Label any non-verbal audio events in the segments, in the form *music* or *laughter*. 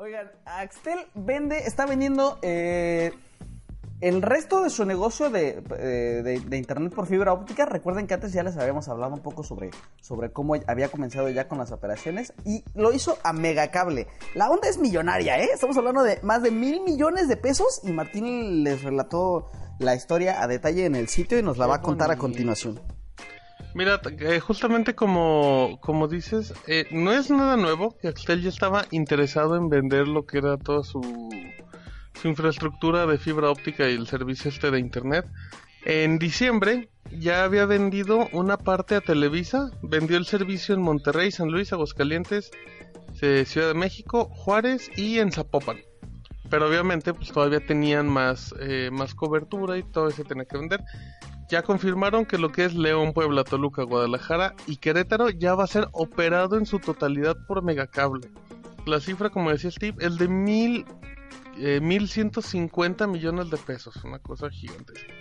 Oigan, Axtel vende, está vendiendo eh, el resto de su negocio de, eh, de- de internet por fibra óptica. Recuerden que antes ya les habíamos hablado un poco sobre, sobre cómo había comenzado ya con las operaciones y lo hizo a Megacable. La onda es millonaria, ¿eh? Estamos hablando de más de mil millones de pesos y Martín les relató la historia a detalle en el sitio y nos la va a contar a continuación. Mira, eh, justamente como, como dices, eh, no es nada nuevo que Axtel ya estaba interesado en vender lo que era toda su, su infraestructura de fibra óptica y el servicio este de internet. En diciembre ya había vendido una parte a Televisa, vendió el servicio en Monterrey, San Luis, Aguascalientes, eh, Ciudad de México, Juárez y en Zapopan. Pero obviamente pues todavía tenían más, eh, más cobertura y todo se tenía que vender. Ya confirmaron que lo que es León, Puebla, Toluca, Guadalajara y Querétaro ya va a ser operado en su totalidad por Megacable. La cifra, como decía Steve, es de mil, eh, 1.150 millones de pesos, una cosa gigantesca.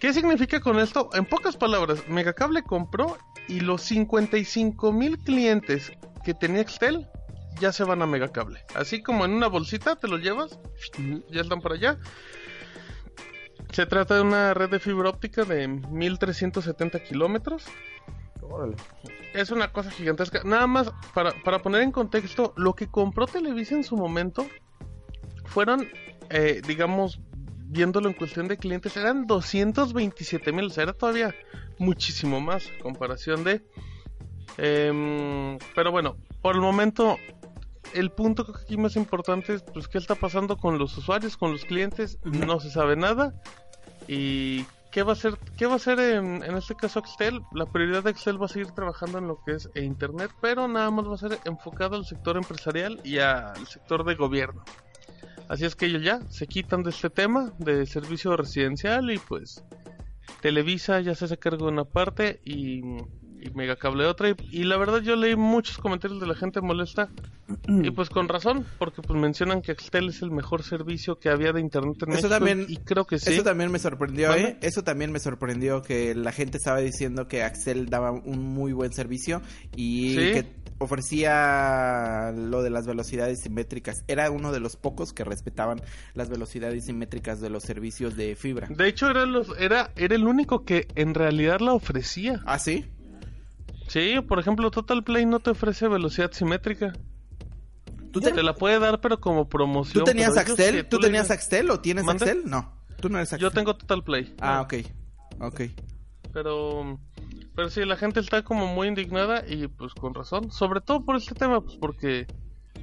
¿Qué significa con esto? En pocas palabras, Megacable compró y los 55 mil clientes que tenía Excel ya se van a Megacable. Así como en una bolsita te los llevas, ya están por allá. Se trata de una red de fibra óptica de 1370 kilómetros. Es una cosa gigantesca. Nada más, para, para poner en contexto, lo que compró Televisa en su momento fueron, eh, digamos, viéndolo en cuestión de clientes, eran 227 mil. O sea, era todavía muchísimo más a comparación de... em, pero bueno, por el momento, el punto aquí más importante es, pues, qué está pasando con los usuarios, con los clientes. No se sabe nada. Y ¿Qué va a hacer, qué va a hacer en, este caso Excel? La prioridad de Excel va a seguir trabajando en lo que es Internet, pero nada más va a ser enfocado al sector empresarial y al sector de gobierno. Así es que ellos ya se quitan de este tema de servicio residencial y pues Televisa ya se hace cargo de una parte y, y Megacable otra. Y, y la verdad yo leí muchos comentarios de la gente molesta y pues con razón, porque pues mencionan que Excel es el mejor servicio que había de Internet en Eso México también- y creo que sí. Eso también me sorprendió. ¿eh? Eso también me sorprendió que la gente estaba diciendo que Axel daba un muy buen servicio y Sí. que ofrecía lo de las velocidades simétricas. Era uno de los pocos que respetaban las velocidades simétricas de los servicios de fibra. De hecho, era, los, era, era el único que en realidad la ofrecía. ¿Ah, sí? Sí, por ejemplo, Total Play no te ofrece velocidad simétrica. ¿Tú, Te, te- la puede dar, pero como promoción. ¿tú tenías que ¿Tú le tenías digas- Axel o tienes ¿Mande? Axel? No. Tú no eres Axel. Yo tengo Total Play. Ah, ok. Ok. Pero, pero sí, la gente está como muy indignada y pues con razón. Sobre todo por este tema, pues porque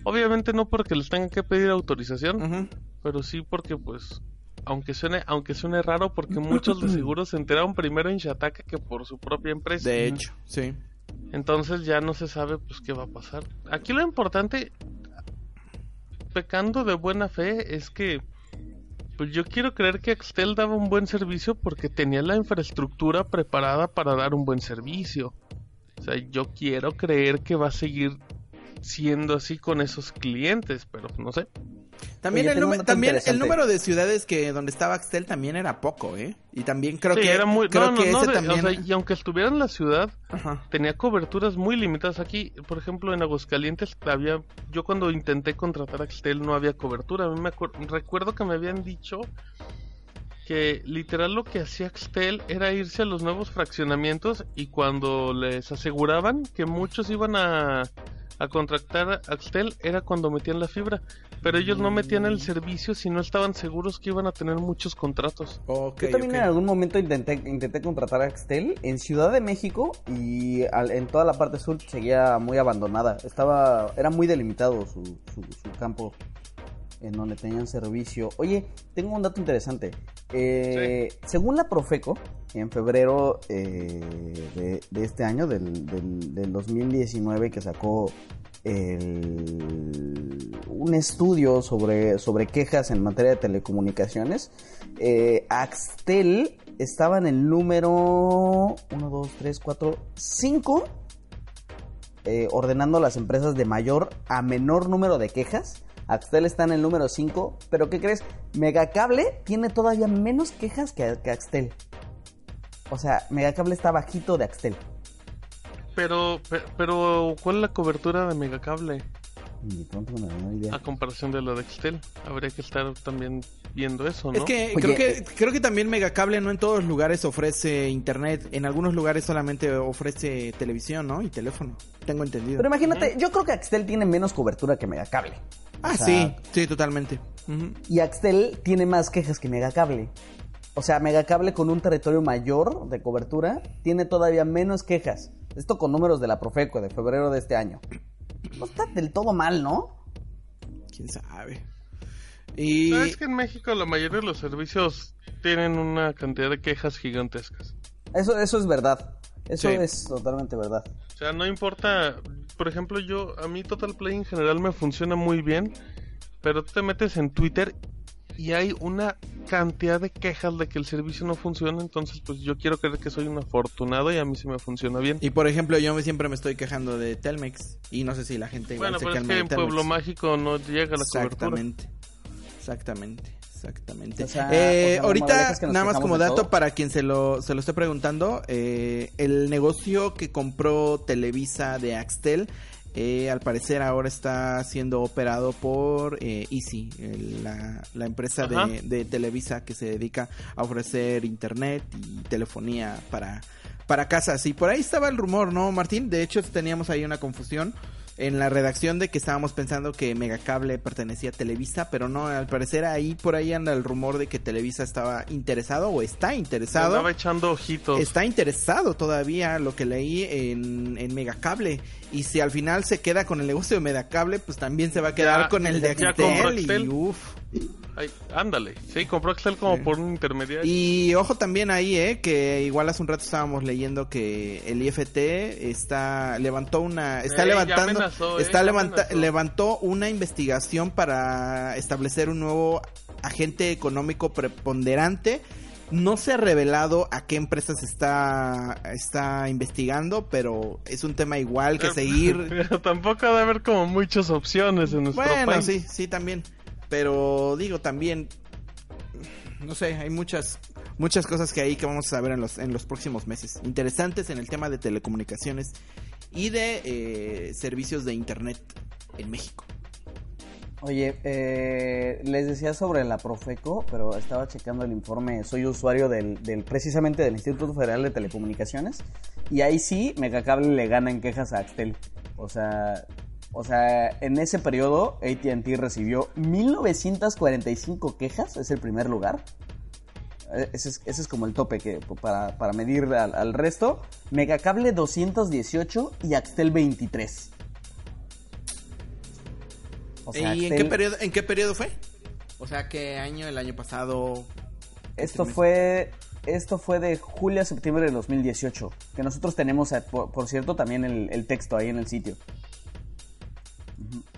obviamente no porque les tengan que pedir autorización, pero sí porque pues aunque suene aunque suene raro porque muchos de *laughs* seguro se enteraron primero en Shataka que por su propia empresa. De hecho, sí. Entonces ya no se sabe pues qué va a pasar. Aquí lo importante, pecando de buena fe, es que pues yo quiero creer que Axtel daba un buen servicio porque tenía la infraestructura preparada para dar un buen servicio. O sea, yo quiero creer que va a seguir siendo así con esos clientes, pero no sé. También, Oye, el, número- también el número de ciudades que donde estaba Axtel también era poco, ¿eh? Y también creo Sí, que era muy... creo no, no, que no, ese de- también o sea, y aunque estuviera en la ciudad, Ajá. tenía coberturas muy limitadas aquí. Por ejemplo, en Aguascalientes había, yo cuando intenté contratar a Axtel no había cobertura. A mí me acuer- recuerdo que me habían dicho que literal lo que hacía Axtel era irse a los nuevos fraccionamientos y cuando les aseguraban que muchos iban a, a contratar a Axtel era cuando metían la fibra. Pero ellos no metían el servicio si no estaban seguros que iban a tener muchos contratos. Ok, Yo también ok. en algún momento intenté, intenté contratar a Axtel en Ciudad de México y al- en toda la parte sur seguía muy abandonada. Estaba, era muy delimitado su, su, su campo en donde tenían servicio. Oye, tengo un dato interesante. Eh, Según la Profeco, en febrero eh, de, de este año, del, del, del 2019, que sacó el- un estudio sobre, sobre quejas en materia de telecomunicaciones, eh, Axtel estaba en el número 1, 2, 3, 4, 5, eh, ordenando a las empresas de mayor a menor número de quejas. Axtel está en el número 5, pero ¿qué crees? Megacable tiene todavía menos quejas que, que Axtel. O sea, Megacable está bajito de Axtel. Pero, pe- pero, ¿cuál es la cobertura de Megacable? Ni pronto una menor idea. A comparación de lo de Excel. Habría que estar también viendo eso, ¿no? Es que, Oye, creo que eh, creo que también Megacable no en todos los lugares ofrece internet. En algunos lugares solamente ofrece televisión, ¿no? Y teléfono. Tengo entendido. Pero imagínate, yo creo que Axtel tiene menos cobertura que Megacable. Ah, o sea- sí, sí, totalmente. Y Axtel tiene más quejas que Megacable. O sea, Megacable con un territorio mayor de cobertura tiene todavía menos quejas. Esto con números de la Profeco de febrero de este año. No está del todo mal, ¿no? Quién sabe. Y ¿Sabes que en México la mayoría de los servicios tienen una cantidad de quejas gigantescas? Eso, eso es verdad. Eso Sí. es totalmente verdad. O sea, no importa, por ejemplo, yo, a mí Total Play en general me funciona muy bien, pero tú te metes en Twitter y hay una cantidad de quejas de que el servicio no funciona, entonces pues yo quiero creer que soy un afortunado y a mí sí me funciona bien. Y por ejemplo, yo siempre me estoy quejando de Telmex. Y no sé si la gente igual bueno, se pero es que en. Pueblo Mágico no llega la cobertura. Exactamente. Exactamente. Exactamente. O sea, Eh, o sea, ahorita, nada más como dato todo. para quien se lo, se lo esté preguntando, eh, el negocio que compró Televisa de Axtel, eh, al parecer ahora está siendo operado por eh, Easy, el- la, la empresa de Televisa que se dedica a ofrecer internet y telefonía para, para casas. Y por ahí estaba el rumor, ¿no, Martín? De hecho, teníamos ahí una confusión en la redacción de que estábamos pensando que Megacable pertenecía a Televisa, pero no, al parecer ahí por ahí anda el rumor de que Televisa estaba interesado o está interesado. Andaba echando ojitos. Está interesado todavía lo que leí en, en Megacable. Y si al final se queda con el negocio de Megacable, pues también se va a quedar Ya, con el de Axtel. Y uff. Ay, ándale, sí, compró Excel como Sí. por un intermediario. Y ojo también ahí, eh, que igual hace un rato estábamos leyendo que el IFT está levantó una está Eh, levantando amenazó, eh, está levanta- levantó una investigación para establecer un nuevo agente económico preponderante. No se ha revelado a qué empresas está está investigando, pero es un tema igual que *laughs* seguir Pero tampoco debe haber como muchas opciones en nuestro bueno, país. sí, sí, también. Pero digo, también, no sé, hay muchas, muchas cosas que hay que vamos a ver en los, en los próximos meses. Interesantes en el tema de telecomunicaciones y de eh, servicios de Internet en México. Oye, eh, les decía sobre la Profeco, pero estaba checando el informe, soy usuario del, del precisamente del Instituto Federal de Telecomunicaciones, y ahí sí Megacable le gana en quejas a Axtel. O sea, o sea, en ese periodo AT&T recibió 1945 quejas, es el primer lugar. Eh, Ese es, ese es como el tope que para, para medir al, al resto. Megacable 218 y Axtel 23. O sea, ¿Y en qué periodo, en qué periodo fue? O sea, ¿qué año? ¿El año pasado? Esto mes? fue esto fue de julio a septiembre de 2018. Que nosotros tenemos, eh, por, por cierto, también el, el texto ahí en el sitio. Ok. Bueno.